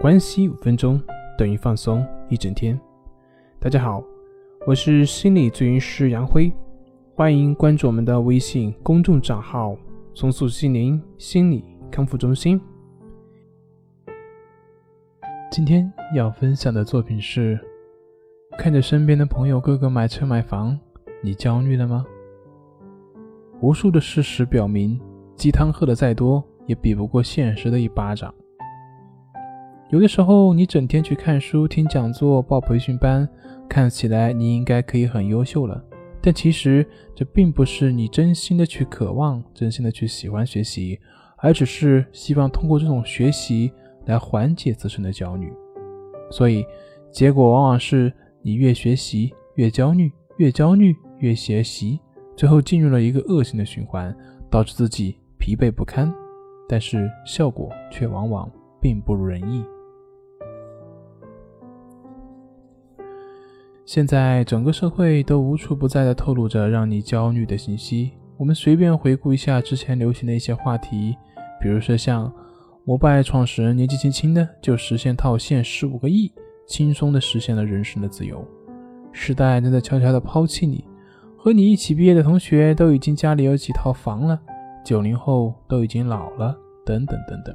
关系五分钟等于放松一整天。大家好，我是心理咨询师杨辉，欢迎关注我们的微信公众账号“松树心灵心理康复中心”。今天要分享的作品是：看着身边的朋友个个买车买房，你焦虑了吗？无数的事实表明，鸡汤喝的再多，也比不过现实的一巴掌。有的时候，你整天去看书、听讲座、报培训班，看起来你应该可以很优秀了。但其实，这并不是你真心的去渴望、真心的去喜欢学习，而只是希望通过这种学习来缓解自身的焦虑。所以，结果往往是你越学习越焦虑，越焦虑越学习，最后进入了一个恶性的循环，导致自己疲惫不堪。但是效果却往往并不如人意。现在整个社会都无处不在的透露着让你焦虑的信息。我们随便回顾一下之前流行的一些话题，比如说像摩拜创始人年纪轻轻的就实现套现十五个亿，轻松的实现了人生的自由。时代正在悄悄的抛弃你，和你一起毕业的同学都已经家里有几套房了，九零后都已经老了，等等等等。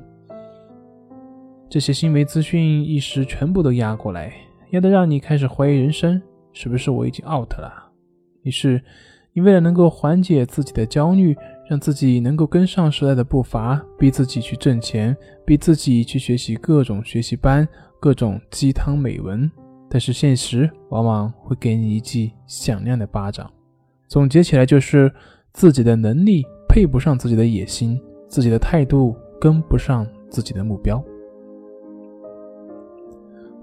这些新闻资讯一时全部都压过来。也得让你开始怀疑人生，是不是我已经 out 了？于是，你为了能够缓解自己的焦虑，让自己能够跟上时代的步伐，逼自己去挣钱，逼自己去学习各种学习班、各种鸡汤美文。但是现实往往会给你一记响亮的巴掌。总结起来就是：自己的能力配不上自己的野心，自己的态度跟不上自己的目标。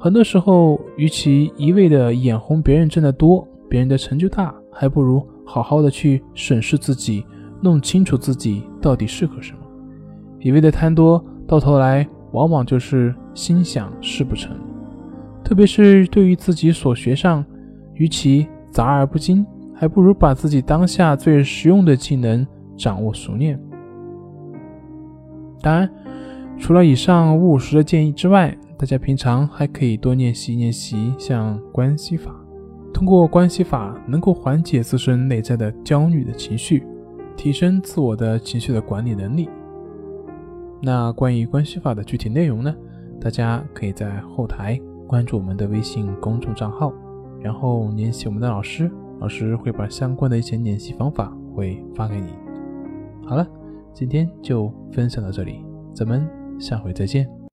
很多时候，与其一味的眼红别人挣得多，别人的成就大，还不如好好的去审视自己，弄清楚自己到底适合什么。一味的贪多，到头来往往就是心想事不成。特别是对于自己所学上，与其杂而不精，还不如把自己当下最实用的技能掌握熟练。当然，除了以上务实的建议之外，大家平常还可以多练习练习像关系法，通过关系法能够缓解自身内在的焦虑的情绪，提升自我的情绪的管理能力。那关于关系法的具体内容呢？大家可以在后台关注我们的微信公众账号，然后联系我们的老师，老师会把相关的一些练习方法会发给你。好了，今天就分享到这里，咱们下回再见。